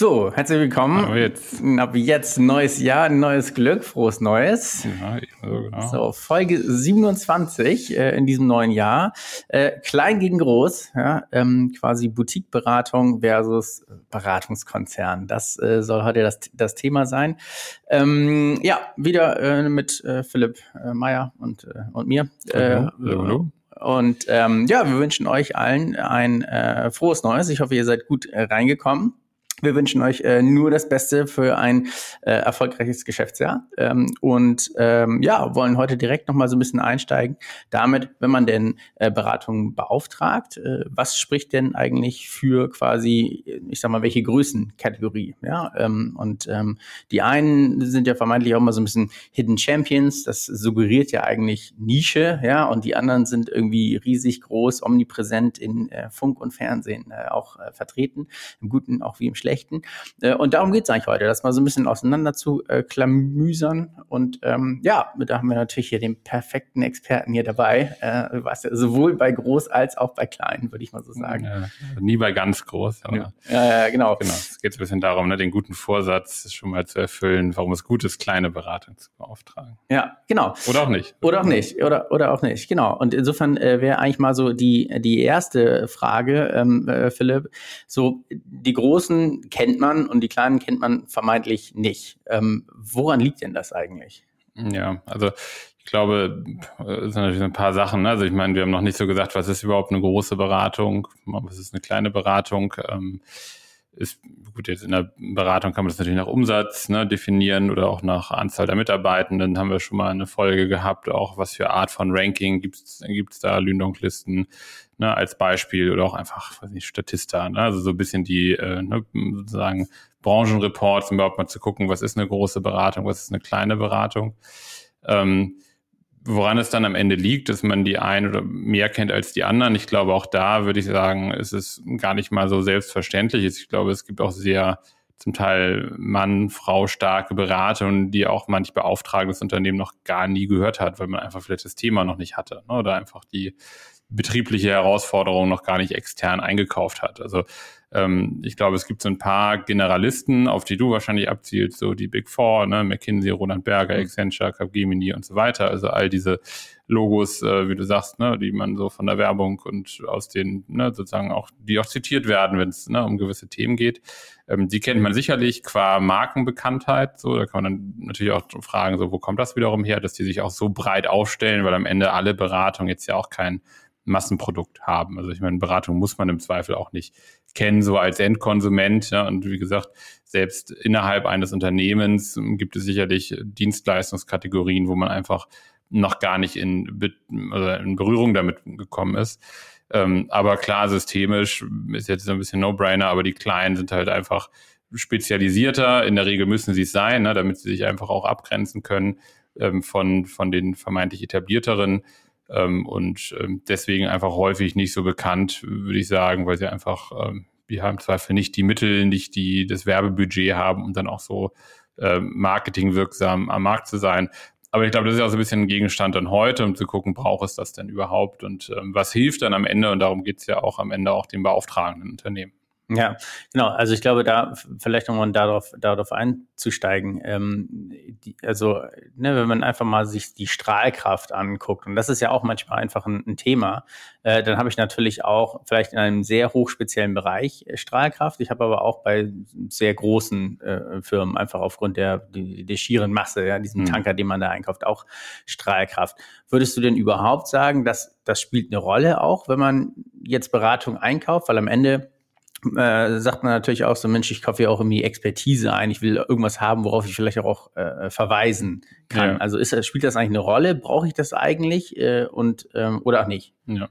So, herzlich willkommen. Aber jetzt. Ab jetzt neues Jahr, neues Glück, frohes Neues. Ja, so, genau. so Folge 27 äh, in diesem neuen Jahr. Äh, klein gegen groß, ja, ähm, quasi Boutique-Beratung versus Beratungskonzern. Das äh, soll heute das, das Thema sein. Ähm, ja, wieder äh, mit äh, Philipp äh, Meyer und, äh, und mir. Hallo. Hallo. Hallo. Und ähm, ja, wir wünschen euch allen ein äh, frohes Neues. Ich hoffe, ihr seid gut äh, reingekommen. Wir wünschen euch äh, nur das Beste für ein äh, erfolgreiches Geschäftsjahr ähm, und ähm, ja, wollen heute direkt nochmal so ein bisschen einsteigen. Damit, wenn man denn äh, Beratungen beauftragt, äh, was spricht denn eigentlich für quasi, ich sag mal, welche Größenkategorie, ja, ähm, und ähm, die einen sind ja vermeintlich auch mal so ein bisschen Hidden Champions, das suggeriert ja eigentlich Nische, ja, und die anderen sind irgendwie riesig groß, omnipräsent in äh, Funk und Fernsehen äh, auch äh, vertreten, im Guten auch wie im Schlechten schlechten. Äh, und darum geht es eigentlich heute, das mal so ein bisschen auseinander zu äh, klamüsern. Und ähm, ja, da haben wir natürlich hier den perfekten Experten hier dabei, äh, was ja sowohl bei groß als auch bei klein, würde ich mal so sagen. Ja, nie bei ganz groß. Aber ja, ja, genau. genau. Es geht ein bisschen darum, ne, den guten Vorsatz schon mal zu erfüllen, warum es gut ist, kleine Beratung zu beauftragen. Ja, genau. Oder auch nicht. Oder auch nicht. Oder, oder auch nicht, genau. Und insofern äh, wäre eigentlich mal so die, die erste Frage, ähm, äh, Philipp, so die großen kennt man und die kleinen kennt man vermeintlich nicht. Ähm, woran liegt denn das eigentlich? Ja, also ich glaube, es sind natürlich ein paar Sachen. Ne? Also ich meine, wir haben noch nicht so gesagt, was ist überhaupt eine große Beratung, was ist eine kleine Beratung. Ähm, ist gut, jetzt in der Beratung kann man das natürlich nach Umsatz ne, definieren oder auch nach Anzahl der Mitarbeitenden. Haben wir schon mal eine Folge gehabt, auch was für Art von Ranking gibt es da, Lündonklisten ne, als Beispiel oder auch einfach, weiß nicht, Statista, ne? also so ein bisschen die äh, ne, sozusagen Branchenreports, um überhaupt mal zu gucken, was ist eine große Beratung, was ist eine kleine Beratung. Ähm, woran es dann am Ende liegt, dass man die einen oder mehr kennt als die anderen. Ich glaube, auch da würde ich sagen, ist es gar nicht mal so selbstverständlich. Ich glaube, es gibt auch sehr zum Teil Mann, Frau starke Beratungen, die auch manch beauftragendes Unternehmen noch gar nie gehört hat, weil man einfach vielleicht das Thema noch nicht hatte ne? oder einfach die betriebliche Herausforderung noch gar nicht extern eingekauft hat. Also ähm, ich glaube, es gibt so ein paar Generalisten, auf die du wahrscheinlich abzielst, so die Big Four, ne, McKinsey, Roland Berger, mhm. Accenture, Capgemini und so weiter. Also all diese Logos, äh, wie du sagst, ne, die man so von der Werbung und aus den, ne, sozusagen auch, die auch zitiert werden, wenn es ne, um gewisse Themen geht. Ähm, die kennt man sicherlich qua Markenbekanntheit. So, da kann man dann natürlich auch fragen, so, wo kommt das wiederum her, dass die sich auch so breit aufstellen, weil am Ende alle Beratungen jetzt ja auch kein Massenprodukt haben. Also ich meine, Beratung muss man im Zweifel auch nicht kennen, so als Endkonsument. Ja, und wie gesagt, selbst innerhalb eines Unternehmens gibt es sicherlich Dienstleistungskategorien, wo man einfach noch gar nicht in, in Berührung damit gekommen ist. Ähm, aber klar, systemisch ist jetzt ein bisschen No-Brainer, aber die Kleinen sind halt einfach spezialisierter. In der Regel müssen sie es sein, ne, damit sie sich einfach auch abgrenzen können ähm, von, von den vermeintlich etablierteren ähm, und ähm, deswegen einfach häufig nicht so bekannt, würde ich sagen, weil sie einfach, ähm, wir haben Zweifel nicht die Mittel, nicht die das Werbebudget haben, um dann auch so ähm, marketingwirksam am Markt zu sein. Aber ich glaube, das ist auch so ein bisschen ein Gegenstand dann heute, um zu gucken, braucht es das denn überhaupt und ähm, was hilft dann am Ende? Und darum geht es ja auch am Ende auch dem beauftragenden Unternehmen. Ja, genau. Also ich glaube, da vielleicht nochmal darauf, darauf einzusteigen. Ähm, die, also, ne, wenn man einfach mal sich die Strahlkraft anguckt, und das ist ja auch manchmal einfach ein, ein Thema, äh, dann habe ich natürlich auch vielleicht in einem sehr hochspeziellen Bereich äh, Strahlkraft. Ich habe aber auch bei sehr großen äh, Firmen einfach aufgrund der, die, der schieren Masse, ja, diesem mhm. Tanker, den man da einkauft, auch Strahlkraft. Würdest du denn überhaupt sagen, dass das spielt eine Rolle auch, wenn man jetzt Beratung einkauft? Weil am Ende äh, sagt man natürlich auch so, Mensch, ich kaufe ja auch irgendwie Expertise ein, ich will irgendwas haben, worauf ich vielleicht auch äh, verweisen kann. Ja. Also ist, spielt das eigentlich eine Rolle? Brauche ich das eigentlich äh, und ähm, oder auch nicht? Ja.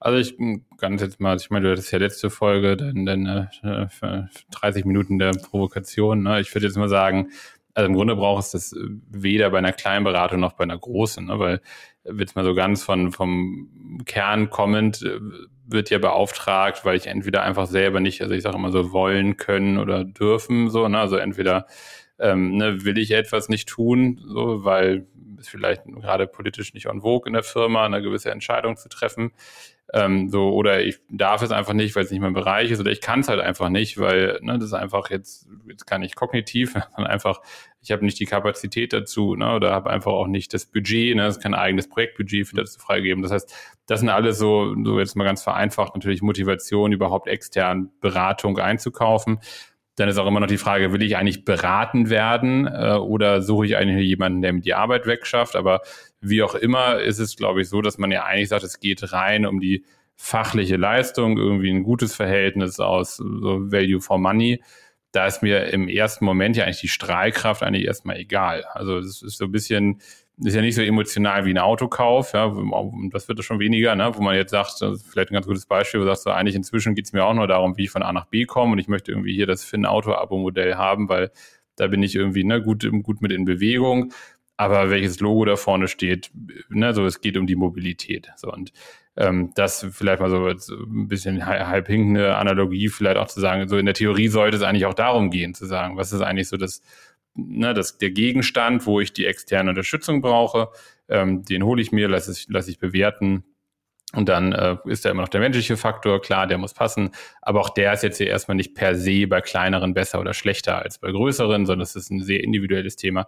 Also ich ganz jetzt mal, ich meine, du hattest ja letzte Folge, dann, dann äh, 30 Minuten der Provokation. Ne? Ich würde jetzt mal sagen, also im Grunde braucht es das weder bei einer kleinen Beratung noch bei einer großen, ne? weil jetzt mal so ganz von vom Kern kommend äh, wird ja beauftragt, weil ich entweder einfach selber nicht, also ich sage immer so wollen können oder dürfen, so, ne? Also entweder ähm, ne, will ich etwas nicht tun, so, weil es vielleicht gerade politisch nicht en vogue in der Firma, eine gewisse Entscheidung zu treffen. Ähm, so, oder ich darf es einfach nicht, weil es nicht mein Bereich ist, oder ich kann es halt einfach nicht, weil ne, das ist einfach jetzt, jetzt kann ich kognitiv, sondern einfach, ich habe nicht die Kapazität dazu, ne, oder habe einfach auch nicht das Budget, ne, das ist kein eigenes Projektbudget für das zu freigeben. Das heißt, das sind alles so, so jetzt mal ganz vereinfacht natürlich Motivation, überhaupt extern Beratung einzukaufen. Dann ist auch immer noch die Frage, will ich eigentlich beraten werden äh, oder suche ich eigentlich jemanden, der mir die Arbeit wegschafft? Aber wie auch immer ist es, glaube ich, so, dass man ja eigentlich sagt, es geht rein um die fachliche Leistung, irgendwie ein gutes Verhältnis aus so Value for Money. Da ist mir im ersten Moment ja eigentlich die Strahlkraft eigentlich erstmal egal. Also es ist so ein bisschen ist ja nicht so emotional wie ein Autokauf, ja, das wird schon weniger, ne, wo man jetzt sagt, vielleicht ein ganz gutes Beispiel, wo du sagst, so eigentlich inzwischen geht es mir auch nur darum, wie ich von A nach B komme und ich möchte irgendwie hier das Finn-Auto-Abo-Modell haben, weil da bin ich irgendwie ne, gut, gut mit in Bewegung. Aber welches Logo da vorne steht, ne, so es geht um die Mobilität. So und ähm, das vielleicht mal so ein bisschen halb hinkende Analogie, vielleicht auch zu sagen, so in der Theorie sollte es eigentlich auch darum gehen, zu sagen, was ist eigentlich so das ne, das, der Gegenstand, wo ich die externe Unterstützung brauche, ähm, den hole ich mir, lasse ich, lasse ich bewerten. Und dann äh, ist da immer noch der menschliche Faktor, klar, der muss passen. Aber auch der ist jetzt hier erstmal nicht per se bei kleineren besser oder schlechter als bei größeren, sondern es ist ein sehr individuelles Thema.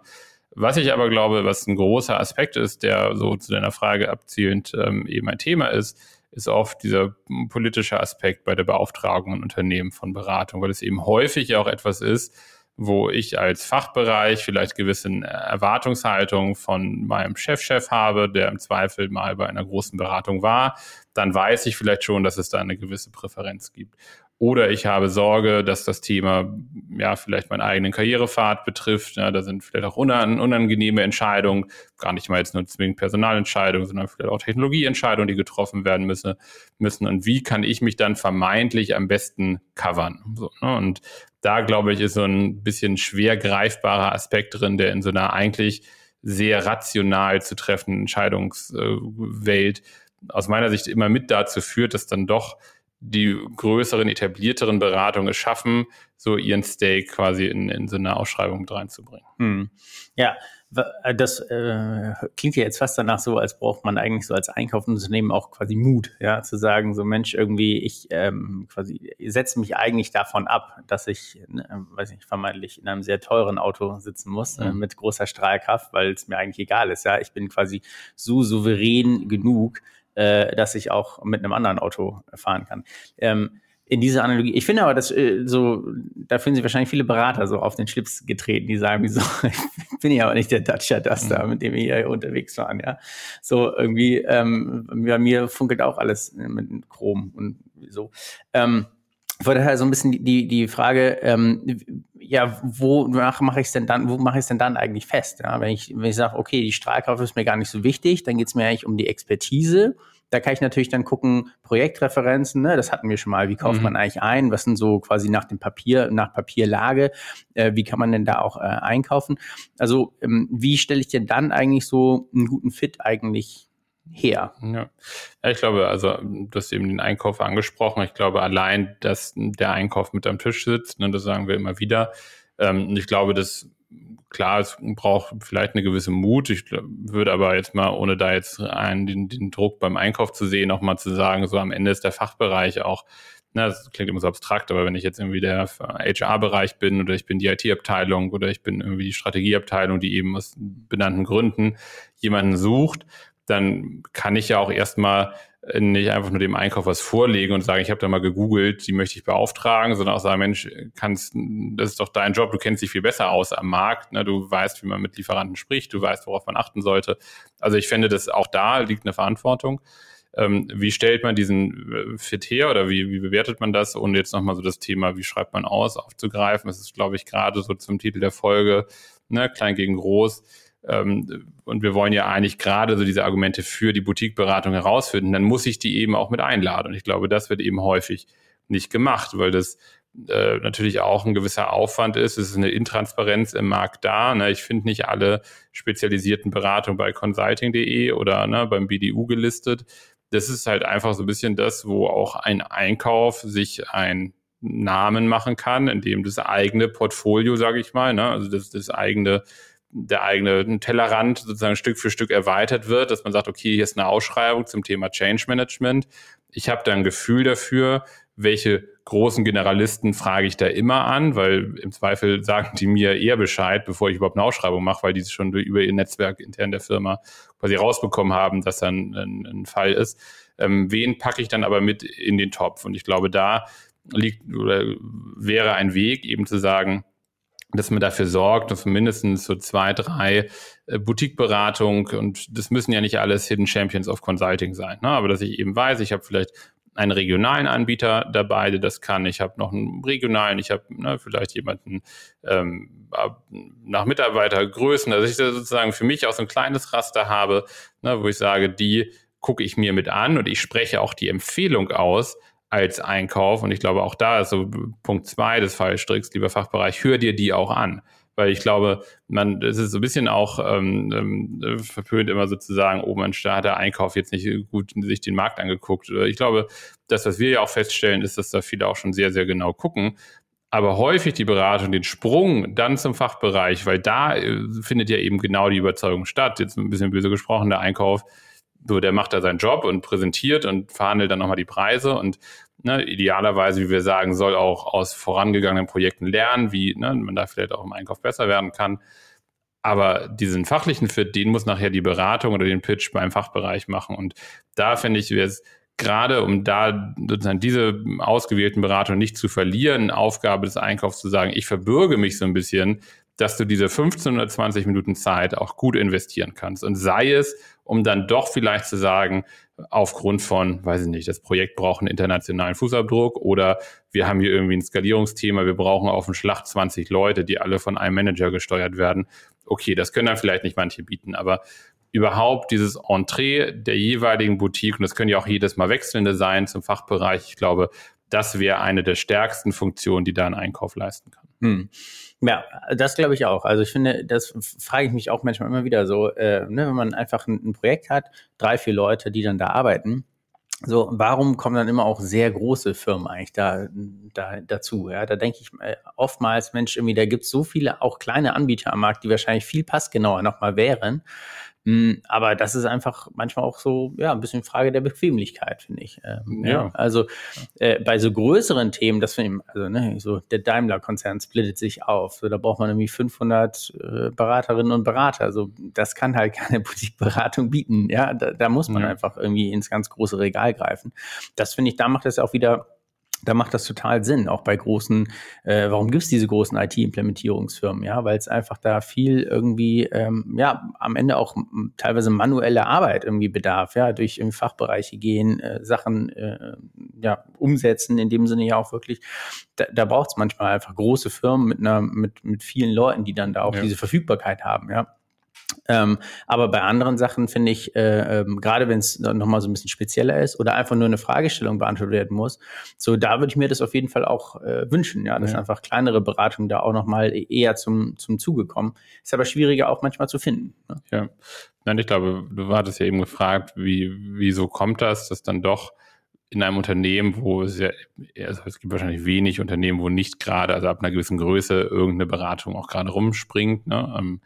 Was ich aber glaube, was ein großer Aspekt ist, der so zu deiner Frage abzielend ähm, eben ein Thema ist, ist oft dieser politische Aspekt bei der Beauftragung in Unternehmen von Beratung, weil es eben häufig auch etwas ist, wo ich als Fachbereich vielleicht gewisse Erwartungshaltung von meinem Chefchef -Chef habe, der im Zweifel mal bei einer großen Beratung war, dann weiß ich vielleicht schon, dass es da eine gewisse Präferenz gibt. Oder ich habe Sorge, dass das Thema ja vielleicht meinen eigenen Karrierepfad betrifft. Ja, da sind vielleicht auch unangenehme Entscheidungen, gar nicht mal jetzt nur zwingend Personalentscheidungen, sondern vielleicht auch Technologieentscheidungen, die getroffen werden müssen. müssen. Und wie kann ich mich dann vermeintlich am besten covern? So, ne? Und da, glaube ich, ist so ein bisschen schwer greifbarer Aspekt drin, der in so einer eigentlich sehr rational zu treffenden Entscheidungswelt aus meiner Sicht immer mit dazu führt, dass dann doch die größeren, etablierteren Beratungen es schaffen, so ihren Stake quasi in, in so eine Ausschreibung mit reinzubringen. Hm. Ja, äh, das äh, klingt ja jetzt fast danach so, als braucht man eigentlich so als Einkaufsunternehmen auch quasi Mut, ja, zu sagen, so Mensch, irgendwie, ich ähm, quasi setze mich eigentlich davon ab, dass ich, ne, weiß nicht, vermeintlich in einem sehr teuren Auto sitzen muss, äh, mhm. äh, mit großer Strahlkraft, weil es mir eigentlich egal ist, ja. Ich bin quasi so souverän genug, äh, dass ich auch mit einem anderen Auto fahren kann. Ähm, in dieser Analogie. Ich finde aber, dass äh, so, da fühlen sich wahrscheinlich viele Berater so auf den Schlips getreten, die sagen, wieso, ich bin ja aber nicht der Dacia Duster, mhm. mit dem wir hier unterwegs waren, ja. So irgendwie, ähm, bei mir funkelt auch alles mit Chrom und so. Ähm, von daher so ein bisschen die, die Frage, ähm, ja, wo mache ich es denn dann, wo mache ich es denn dann eigentlich fest? Ja, wenn ich, wenn ich sage, okay, die Strahlkraft ist mir gar nicht so wichtig, dann geht es mir eigentlich um die Expertise da kann ich natürlich dann gucken, Projektreferenzen, ne, das hatten wir schon mal, wie kauft mhm. man eigentlich ein, was sind so quasi nach dem Papier, nach Papierlage, äh, wie kann man denn da auch äh, einkaufen? Also ähm, wie stelle ich denn dann eigentlich so einen guten Fit eigentlich her? Ja. ja, ich glaube, also du hast eben den Einkauf angesprochen. Ich glaube, allein, dass der Einkauf mit am Tisch sitzt, ne, das sagen wir immer wieder. Ähm, ich glaube, das klar, es braucht vielleicht eine gewisse Mut. Ich würde aber jetzt mal, ohne da jetzt einen, den, den Druck beim Einkauf zu sehen, nochmal zu sagen, so am Ende ist der Fachbereich auch, na, das klingt immer so abstrakt, aber wenn ich jetzt irgendwie der HR-Bereich bin oder ich bin die IT-Abteilung oder ich bin irgendwie die Strategieabteilung, die eben aus benannten Gründen jemanden sucht, dann kann ich ja auch erstmal nicht einfach nur dem Einkauf was vorlegen und sagen, ich habe da mal gegoogelt, die möchte ich beauftragen, sondern auch sagen, Mensch, kannst, das ist doch dein Job, du kennst dich viel besser aus am Markt, ne? du weißt, wie man mit Lieferanten spricht, du weißt, worauf man achten sollte. Also ich finde, dass auch da liegt eine Verantwortung. Ähm, wie stellt man diesen äh, Fit her oder wie, wie bewertet man das? Und jetzt nochmal so das Thema, wie schreibt man aus, aufzugreifen. Das ist, glaube ich, gerade so zum Titel der Folge, ne? klein gegen groß ähm, und wir wollen ja eigentlich gerade so diese Argumente für die Boutique-Beratung herausfinden, dann muss ich die eben auch mit einladen. Und ich glaube, das wird eben häufig nicht gemacht, weil das äh, natürlich auch ein gewisser Aufwand ist. Es ist eine Intransparenz im Markt da. Ne? Ich finde nicht alle spezialisierten Beratungen bei consulting.de oder ne, beim BDU gelistet. Das ist halt einfach so ein bisschen das, wo auch ein Einkauf sich ein Namen machen kann, in dem das eigene Portfolio, sage ich mal, ne, also das, das eigene der eigene Tellerrand sozusagen Stück für Stück erweitert wird, dass man sagt, okay, hier ist eine Ausschreibung zum Thema Change Management. Ich habe da ein Gefühl dafür, welche großen Generalisten frage ich da immer an, weil im Zweifel sagen die mir eher Bescheid, bevor ich überhaupt eine Ausschreibung mache, weil die es schon über ihr Netzwerk intern der Firma quasi rausbekommen haben, dass dann ein, ein Fall ist. Ähm, wen packe ich dann aber mit in den Topf? Und ich glaube, da liegt oder wäre ein Weg, eben zu sagen, dass man dafür sorgt, dass mindestens so zwei, drei äh, Boutique-Beratung und das müssen ja nicht alles Hidden Champions of Consulting sein, ne? aber dass ich eben weiß, ich habe vielleicht einen regionalen Anbieter dabei, der das kann. Ich habe noch einen regionalen, ich habe ne, vielleicht jemanden ähm, nach Mitarbeitergrößen, dass ich da sozusagen für mich auch so ein kleines Raster habe, ne, wo ich sage, die gucke ich mir mit an und ich spreche auch die Empfehlung aus als Einkauf. Und ich glaube, auch da ist so Punkt zwei des Fallstricks, lieber Fachbereich, hör dir die auch an weil ich glaube, man, es ist so ein bisschen auch ähm, ähm, verpönt immer sozusagen, oh Mensch, da hat der Einkauf jetzt nicht gut sich den Markt angeguckt. Ich glaube, das, was wir ja auch feststellen, ist, dass da viele auch schon sehr, sehr genau gucken. Aber häufig die Beratung, den Sprung dann zum Fachbereich, weil da äh, findet ja eben genau die Überzeugung statt. Jetzt ein bisschen böse gesprochen, der Einkauf, so, der macht da seinen Job und präsentiert und verhandelt dann nochmal die Preise und ne, idealerweise, wie wir sagen, soll auch aus vorangegangenen Projekten lernen, wie ne, man da vielleicht auch im Einkauf besser werden kann. Aber diesen fachlichen Fit, den muss nachher die Beratung oder den Pitch beim Fachbereich machen. Und da finde ich, wäre es gerade, um da sozusagen diese ausgewählten Beratungen nicht zu verlieren, Aufgabe des Einkaufs zu sagen, ich verbürge mich so ein bisschen, dass du diese 15 oder 20 Minuten Zeit auch gut investieren kannst. Und sei es, um dann doch vielleicht zu sagen, aufgrund von, weiß ich nicht, das Projekt braucht einen internationalen Fußabdruck oder wir haben hier irgendwie ein Skalierungsthema, wir brauchen auf dem Schlacht 20 Leute, die alle von einem Manager gesteuert werden. Okay, das können dann vielleicht nicht manche bieten, aber überhaupt dieses Entree der jeweiligen Boutique, und das können ja auch jedes Mal wechselnde sein zum Fachbereich, ich glaube, das wäre eine der stärksten Funktionen, die da ein Einkauf leisten kann. Hm. Ja, das glaube ich auch. Also ich finde, das frage ich mich auch manchmal immer wieder so, äh, ne, wenn man einfach ein, ein, Projekt hat, drei, vier Leute, die dann da arbeiten. So, warum kommen dann immer auch sehr große Firmen eigentlich da, da dazu? Ja, da denke ich äh, oftmals, Mensch, irgendwie, da gibt es so viele auch kleine Anbieter am Markt, die wahrscheinlich viel passgenauer nochmal wären. Hm, aber das ist einfach manchmal auch so, ja, ein bisschen Frage der Bequemlichkeit, finde ich. Ähm, ja. ja. Also äh, bei so größeren Themen, das finde ich, also ne, so der Daimler-Konzern splittet sich auf. So, da braucht man irgendwie 500 äh, Beraterinnen und Berater. Also das kann halt keine Boutique-Beratung bieten. Ja, da, da muss man ja. einfach irgendwie ins ganz große Regal greifen. Das finde ich, da macht es auch wieder da macht das total Sinn, auch bei großen, äh, warum gibt es diese großen IT-Implementierungsfirmen? Ja, weil es einfach da viel irgendwie, ähm, ja, am Ende auch teilweise manuelle Arbeit irgendwie bedarf, ja, durch irgendwie Fachbereiche gehen, äh, Sachen äh, ja, umsetzen, in dem Sinne ja auch wirklich, da, da braucht es manchmal einfach große Firmen mit einer, mit, mit vielen Leuten, die dann da auch ja. diese Verfügbarkeit haben, ja. Ähm, aber bei anderen Sachen finde ich, äh, ähm, gerade wenn es nochmal so ein bisschen spezieller ist oder einfach nur eine Fragestellung beantwortet werden muss, so da würde ich mir das auf jeden Fall auch äh, wünschen, ja, dass ja. einfach kleinere Beratungen da auch nochmal eher zum, zum Zuge kommen. Ist aber schwieriger auch manchmal zu finden. Ne? Ja, Nein, ich glaube, du hattest ja eben gefragt, wie, wieso kommt das, dass dann doch in einem Unternehmen, wo es ja, also es gibt wahrscheinlich wenig Unternehmen, wo nicht gerade, also ab einer gewissen Größe, irgendeine Beratung auch gerade rumspringt. Ne? Ähm,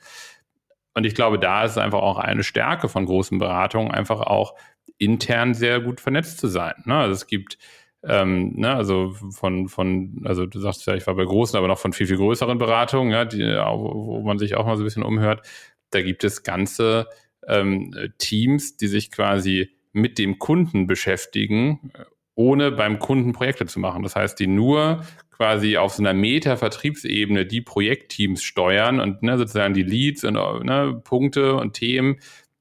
und ich glaube, da ist einfach auch eine Stärke von großen Beratungen, einfach auch intern sehr gut vernetzt zu sein. Ne? Also es gibt, ähm, ne, also von, von, also du sagst ja, ich war bei großen, aber noch von viel, viel größeren Beratungen, ja, die, wo man sich auch mal so ein bisschen umhört. Da gibt es ganze ähm, Teams, die sich quasi mit dem Kunden beschäftigen, ohne beim Kunden Projekte zu machen. Das heißt, die nur quasi auf so einer Meta-Vertriebsebene die Projektteams steuern und ne, sozusagen die Leads und ne, Punkte und Themen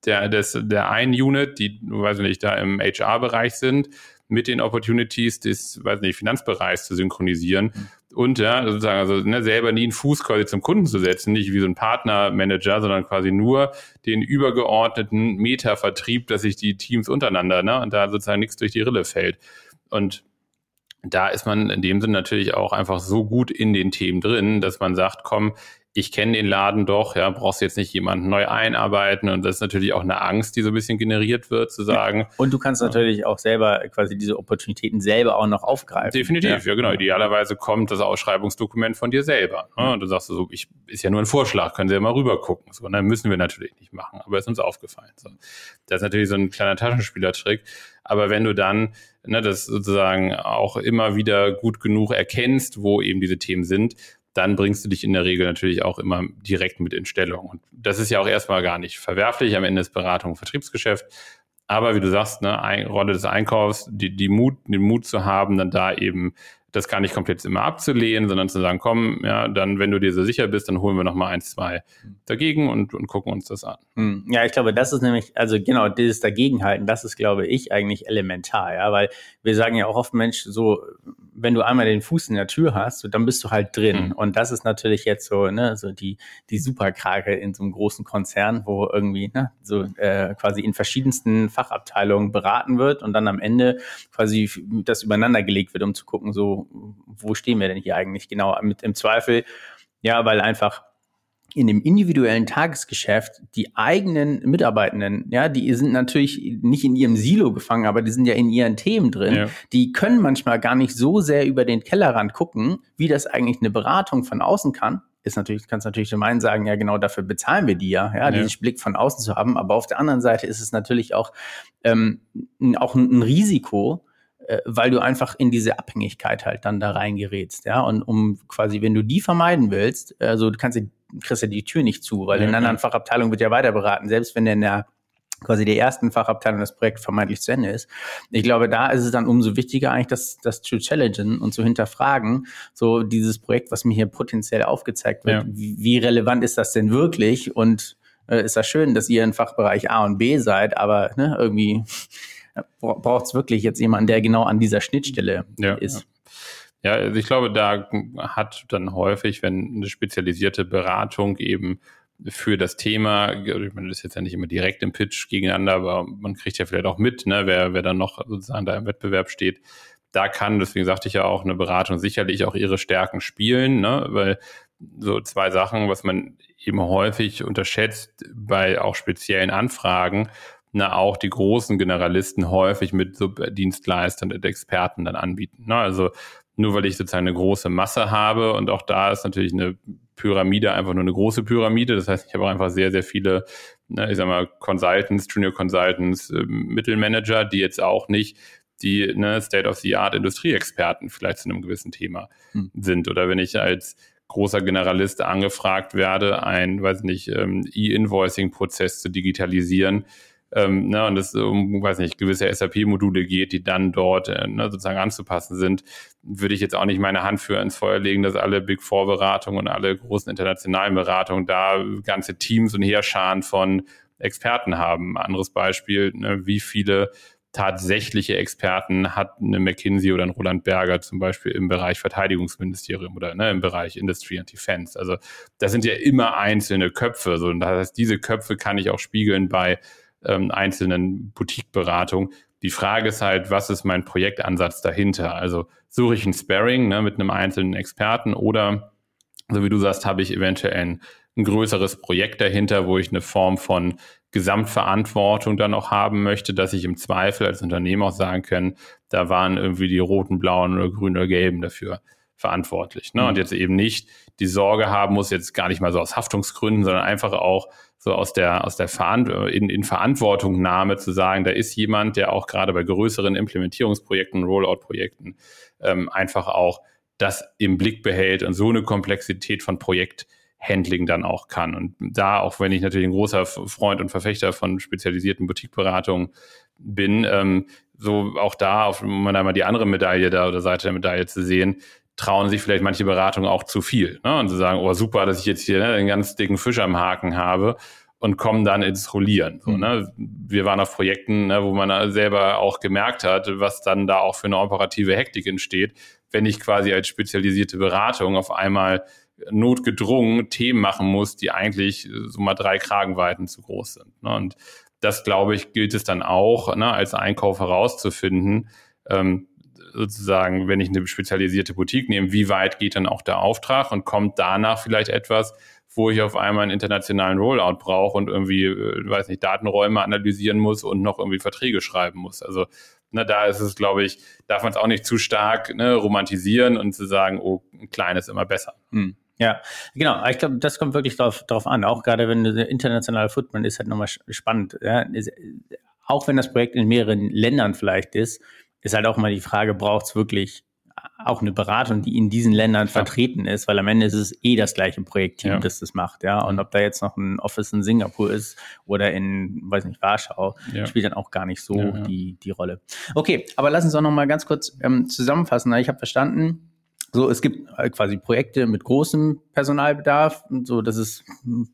der, des, der einen Unit, die, weiß nicht, da im HR-Bereich sind, mit den Opportunities des, weiß nicht, Finanzbereichs zu synchronisieren. Mhm. Und ja, sozusagen, also ne, selber nie einen Fuß quasi zum Kunden zu setzen, nicht wie so ein Partnermanager, sondern quasi nur den übergeordneten Meta-Vertrieb, dass sich die Teams untereinander, ne, und da sozusagen nichts durch die Rille fällt. Und da ist man in dem Sinn natürlich auch einfach so gut in den Themen drin, dass man sagt, komm, ich kenne den Laden doch, ja, brauchst jetzt nicht jemanden neu einarbeiten und das ist natürlich auch eine Angst, die so ein bisschen generiert wird, zu sagen. Und du kannst natürlich auch selber quasi diese Opportunitäten selber auch noch aufgreifen. Definitiv, ja, ja genau. Idealerweise kommt das Ausschreibungsdokument von dir selber. Ne? Und du sagst so, ich, ist ja nur ein Vorschlag, können Sie ja mal rüber gucken. So, dann müssen wir natürlich nicht machen, aber ist uns aufgefallen. So. Das ist natürlich so ein kleiner Taschenspielertrick. Aber wenn du dann ne, das sozusagen auch immer wieder gut genug erkennst, wo eben diese Themen sind, dann bringst du dich in der Regel natürlich auch immer direkt mit in Stellung. Und das ist ja auch erstmal gar nicht verwerflich. Am Ende ist Beratung Vertriebsgeschäft. Aber wie du sagst, ne, Rolle des Einkaufs, die, die Mut, den Mut zu haben, dann da eben das gar nicht komplett immer abzulehnen, sondern zu sagen, komm, ja, dann, wenn du dir so sicher bist, dann holen wir noch mal eins, zwei dagegen und, und gucken uns das an. Hm. Ja, ich glaube, das ist nämlich, also genau, dieses Dagegenhalten, das ist, glaube ich, eigentlich elementar, ja, weil wir sagen ja auch oft, Mensch, so, wenn du einmal den Fuß in der Tür hast, so, dann bist du halt drin. Mhm. Und das ist natürlich jetzt so, ne, so die, die Superkrake in so einem großen Konzern, wo irgendwie, ne, so äh, quasi in verschiedensten Fachabteilungen beraten wird und dann am Ende quasi das übereinander gelegt wird, um zu gucken, so, wo stehen wir denn hier eigentlich genau? Mit im Zweifel, ja, weil einfach in dem individuellen Tagesgeschäft die eigenen Mitarbeitenden, ja, die sind natürlich nicht in ihrem Silo gefangen, aber die sind ja in ihren Themen drin. Ja. Die können manchmal gar nicht so sehr über den Tellerrand gucken, wie das eigentlich eine Beratung von außen kann. Ist natürlich, kannst natürlich zum einen sagen, ja, genau dafür bezahlen wir die ja, ja, ja. diesen Blick von außen zu haben. Aber auf der anderen Seite ist es natürlich auch, ähm, auch ein, ein Risiko, äh, weil du einfach in diese Abhängigkeit halt dann da reingerätst, ja. Und um quasi, wenn du die vermeiden willst, also du kannst die kriegst ja die Tür nicht zu, weil ja, in anderen. Fachabteilungen wird ja weiter beraten, selbst wenn der in der quasi der ersten Fachabteilung das Projekt vermeintlich zu Ende ist. Ich glaube, da ist es dann umso wichtiger eigentlich, das, das zu challengen und zu hinterfragen, so dieses Projekt, was mir hier potenziell aufgezeigt wird, ja. wie, wie, relevant ist das denn wirklich und äh, ist das schön, dass ihr in Fachbereich A und B seid, aber ne, irgendwie braucht es wirklich jetzt jemanden, der genau an dieser Schnittstelle ja, ist. Ja, also ich glaube, da hat dann häufig, wenn eine spezialisierte Beratung eben für das Thema, ich meine, das ist jetzt ja nicht immer direkt im Pitch gegeneinander, aber man kriegt ja vielleicht auch mit, ne, wer, wer dann noch sozusagen da im Wettbewerb steht. Da kann, deswegen sagte ich ja auch, eine Beratung sicherlich auch ihre Stärken spielen, ne, weil so zwei Sachen, was man eben häufig unterschätzt bei auch speziellen Anfragen, na, auch die großen Generalisten häufig mit Subdienstleistern und Experten dann anbieten. Ne? Also nur weil ich sozusagen eine große Masse habe und auch da ist natürlich eine Pyramide einfach nur eine große Pyramide. Das heißt, ich habe auch einfach sehr, sehr viele, ne, ich sag mal, Consultants, Junior Consultants, äh, Mittelmanager, die jetzt auch nicht die ne, State-of-the-Art Industrieexperten vielleicht zu einem gewissen Thema hm. sind. Oder wenn ich als großer Generalist angefragt werde, ein, weiß nicht, ähm, E-Invoicing-Prozess zu digitalisieren, ähm, ne, und es um, weiß nicht, gewisse SAP-Module geht, die dann dort äh, ne, sozusagen anzupassen sind, würde ich jetzt auch nicht meine Hand für ins Feuer legen, dass alle Big Four-Beratungen und alle großen internationalen Beratungen da ganze Teams und Heerscharen von Experten haben. Anderes Beispiel, ne, wie viele tatsächliche Experten hat eine McKinsey oder ein Roland Berger zum Beispiel im Bereich Verteidigungsministerium oder ne, im Bereich Industry and Defense. Also das sind ja immer einzelne Köpfe. So, und das heißt, diese Köpfe kann ich auch spiegeln bei ähm, einzelnen Boutique-Beratungen. Die Frage ist halt, was ist mein Projektansatz dahinter? Also suche ich ein Sparring ne, mit einem einzelnen Experten oder, so wie du sagst, habe ich eventuell ein, ein größeres Projekt dahinter, wo ich eine Form von Gesamtverantwortung dann auch haben möchte, dass ich im Zweifel als Unternehmen auch sagen kann, da waren irgendwie die roten, blauen oder grünen oder gelben dafür verantwortlich. Ne? Mhm. Und jetzt eben nicht die Sorge haben muss, jetzt gar nicht mal so aus Haftungsgründen, sondern einfach auch so aus der, aus der Verant in, in Verantwortungnahme zu sagen, da ist jemand, der auch gerade bei größeren Implementierungsprojekten, Rollout-Projekten ähm, einfach auch das im Blick behält und so eine Komplexität von Projekthandling dann auch kann. Und da, auch wenn ich natürlich ein großer Freund und Verfechter von spezialisierten Boutique-Beratungen bin, ähm, so auch da, auf, um einmal die andere Medaille da oder Seite der Medaille zu sehen, trauen sich vielleicht manche Beratungen auch zu viel. Ne? Und zu sagen, oh super, dass ich jetzt hier ne, einen ganz dicken Fisch am Haken habe und kommen dann ins Rollieren. So, ne? Wir waren auf Projekten, ne, wo man selber auch gemerkt hat, was dann da auch für eine operative Hektik entsteht, wenn ich quasi als spezialisierte Beratung auf einmal notgedrungen Themen machen muss, die eigentlich so mal drei Kragenweiten zu groß sind. Ne? Und das, glaube ich, gilt es dann auch, ne, als Einkauf herauszufinden, ähm, sozusagen, wenn ich eine spezialisierte Boutique nehme, wie weit geht dann auch der Auftrag und kommt danach vielleicht etwas, wo ich auf einmal einen internationalen Rollout brauche und irgendwie, äh, weiß nicht, Datenräume analysieren muss und noch irgendwie Verträge schreiben muss. Also ne, da ist es, glaube ich, darf man es auch nicht zu stark ne, romantisieren und zu sagen, oh, ein kleines immer besser. Hm. Ja, genau. Ich glaube, das kommt wirklich drauf, drauf an. Auch gerade wenn der internationale Footprint ist halt nochmal spannend. Ja? Auch wenn das Projekt in mehreren Ländern vielleicht ist, ist halt auch mal die Frage, braucht es wirklich auch eine Beratung, die in diesen Ländern ja. vertreten ist, weil am Ende ist es eh das gleiche Projektteam, ja. das das macht, ja. Und ob da jetzt noch ein Office in Singapur ist oder in, weiß nicht, Warschau, ja. spielt dann auch gar nicht so Die, die Rolle. Okay, aber lass uns auch noch mal ganz kurz ähm, zusammenfassen. Ich habe verstanden, so, es gibt äh, quasi Projekte mit großem Personalbedarf. So, das ist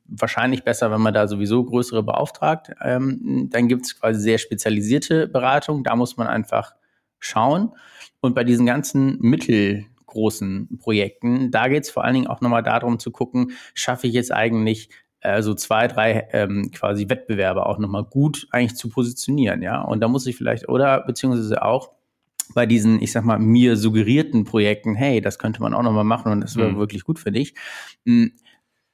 wahrscheinlich besser, wenn man da sowieso größere beauftragt. Ähm, dann gibt es quasi sehr spezialisierte Beratung. Da muss man einfach schauen. Und bei diesen ganzen mittelgroßen Projekten, da geht es vor allen Dingen auch nochmal darum zu gucken, schaffe ich jetzt eigentlich äh, so zwei, drei ähm, quasi Wettbewerbe auch nochmal gut eigentlich zu positionieren, ja. Und da muss ich vielleicht, oder beziehungsweise auch bei diesen, ich sag mal, mir suggerierten Projekten, hey, das könnte man auch nochmal machen und das wäre mhm. wirklich gut für dich. Hm,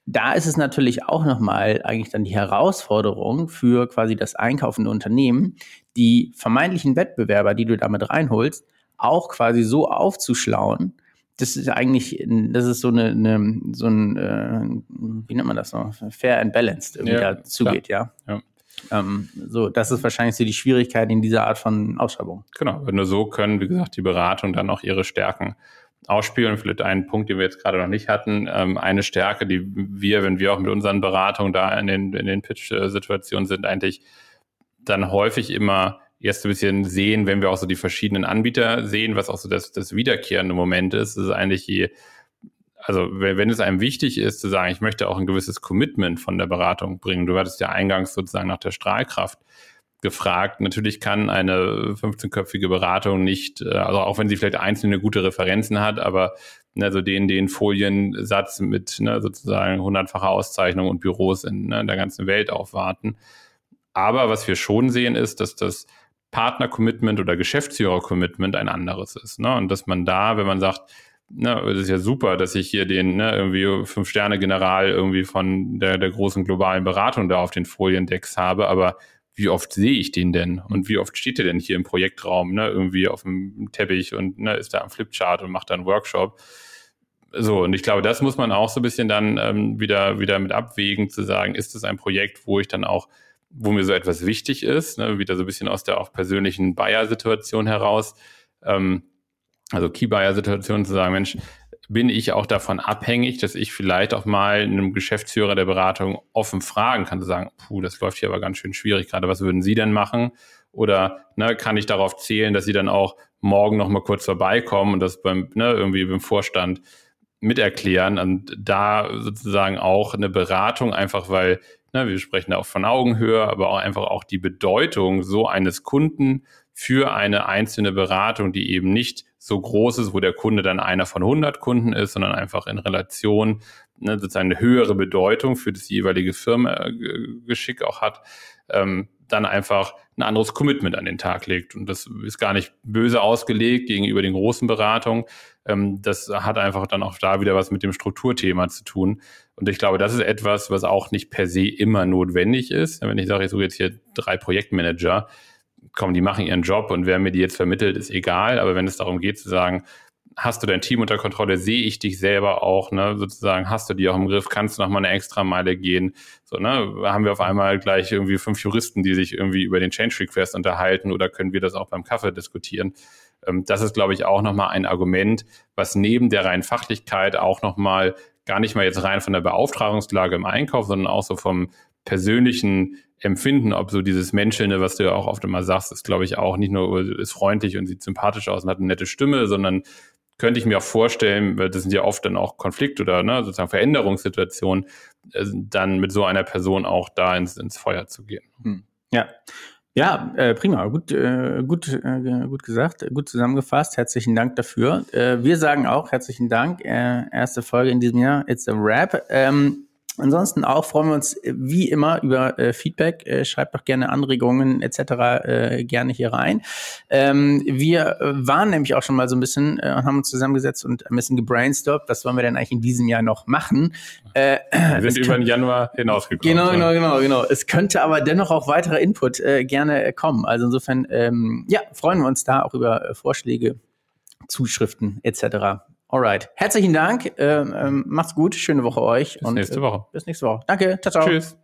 da ist es natürlich auch nochmal eigentlich dann die Herausforderung für quasi das einkaufende Unternehmen, die vermeintlichen Wettbewerber, die du damit reinholst, auch quasi so aufzuschlauen, das ist eigentlich, das ist so eine, eine so ein, äh, wie nennt man das so, fair and balanced irgendwie ja, da zugeht, ja. ja. Ähm, so, das ist wahrscheinlich so die Schwierigkeit in dieser Art von Ausschreibung. Genau, nur so können, wie gesagt, die Beratung dann auch ihre Stärken ausspielen. Vielleicht einen Punkt, den wir jetzt gerade noch nicht hatten. Ähm, eine Stärke, die wir, wenn wir auch mit unseren Beratungen da in den, in den Pitch-Situationen sind, eigentlich dann häufig immer erst ein bisschen sehen, wenn wir auch so die verschiedenen Anbieter sehen, was auch so das, das wiederkehrende Moment ist, ist eigentlich je, also wenn es einem wichtig ist zu sagen, ich möchte auch ein gewisses Commitment von der Beratung bringen. Du hattest ja eingangs sozusagen nach der Strahlkraft gefragt. Natürlich kann eine 15-köpfige Beratung nicht, äh, also auch wenn sie vielleicht einzelne gute Referenzen hat, aber ne, so den, den Foliensatz mit ne, sozusagen hundertfacher Auszeichnung und Büros in, ne, in der ganzen Welt aufwarten. Aber was wir schon sehen ist, dass das Partner-Commitment oder Geschäftsführer-Commitment ein anderes ist. Ne? Und dass man da, wenn man sagt, na, das ist ja super, dass ich hier den ne, irgendwie Fünf-Sterne-General irgendwie von der, der großen globalen Beratung da auf den Foliendecks habe, aber wie oft sehe ich den denn? Und wie oft steht der denn hier im Projektraum, ne, irgendwie auf dem Teppich und ne, ist da am Flipchart und macht da einen Workshop? So, und ich glaube, das muss man auch so ein bisschen dann ähm, wieder, wieder mit abwägen, zu sagen, ist das ein Projekt, wo ich dann auch wo mir so etwas wichtig ist, ne, wieder so ein bisschen aus der auch persönlichen Buyer-Situation heraus, ähm, also Key-Buyer-Situation zu sagen, Mensch, bin ich auch davon abhängig, dass ich vielleicht auch mal einem Geschäftsführer der Beratung offen fragen kann, zu sagen, puh, das läuft hier aber ganz schön schwierig gerade, was würden Sie denn machen? Oder ne, kann ich darauf zählen, dass Sie dann auch morgen noch mal kurz vorbeikommen und das beim ne, irgendwie beim Vorstand miterklären und da sozusagen auch eine Beratung einfach, weil Ne, wir sprechen da auch von Augenhöhe, aber auch einfach auch die Bedeutung so eines Kunden für eine einzelne Beratung, die eben nicht so groß ist, wo der Kunde dann einer von 100 Kunden ist, sondern einfach in Relation ne, sozusagen eine höhere Bedeutung für das jeweilige Firmengeschick auch hat, ähm, dann einfach ein anderes Commitment an den Tag legt. Und das ist gar nicht böse ausgelegt gegenüber den großen Beratungen. Ähm, das hat einfach dann auch da wieder was mit dem Strukturthema zu tun. Und ich glaube, das ist etwas, was auch nicht per se immer notwendig ist. Wenn ich sage, ich suche jetzt hier drei Projektmanager, komm, die machen ihren Job und wer mir die jetzt vermittelt, ist egal. Aber wenn es darum geht zu sagen, hast du dein Team unter Kontrolle, sehe ich dich selber auch, ne, sozusagen, hast du die auch im Griff, kannst du noch mal eine extra Meile gehen, so, ne, haben wir auf einmal gleich irgendwie fünf Juristen, die sich irgendwie über den Change Request unterhalten oder können wir das auch beim Kaffee diskutieren? Ähm, das ist, glaube ich, auch noch mal ein Argument, was neben der reinen Fachlichkeit auch noch mal gar nicht mal jetzt rein von der Beauftragungslage im Einkauf, sondern auch so vom persönlichen Empfinden, ob so dieses Menschelnde, was du ja auch oft immer sagst, ist, glaube ich, auch nicht nur ist freundlich und sieht sympathisch aus und hat eine nette Stimme, sondern könnte ich mir auch vorstellen, weil das sind ja oft dann auch Konflikt- oder ne, sozusagen Veränderungssituationen, äh, dann mit so einer Person auch da ins, ins Feuer zu gehen. Hm. Ja, ja, äh, prima, gut, äh, gut, äh, gut gesagt, gut zusammengefasst. Herzlichen Dank dafür. Äh, wir sagen auch herzlichen Dank. Äh, erste Folge in diesem Jahr, it's a wrap. Ähm, Ansonsten auch freuen wir uns äh, wie immer über äh, Feedback. Äh, schreibt doch gerne Anregungen etc. Äh, gerne hier rein. Ähm, wir äh, waren nämlich auch schon mal so ein bisschen äh, und haben uns zusammengesetzt und ein bisschen gebrainstormt. Was wollen wir denn eigentlich in diesem Jahr noch machen? Wir sind über den Januar hinausgekommen. Genau, genau, genau, genau. Es könnte aber dennoch auch weiterer Input gerne kommen. Also insofern, ähm, ja, freuen wir uns da auch über Vorschläge, Zuschriften etc. Alright. Herzlichen Dank. Ähm, ähm, macht's gut. Schöne Woche euch. Bis und, nächste Woche. Bis nächste Woche. Danke. Ciao, ciao. Tschüss.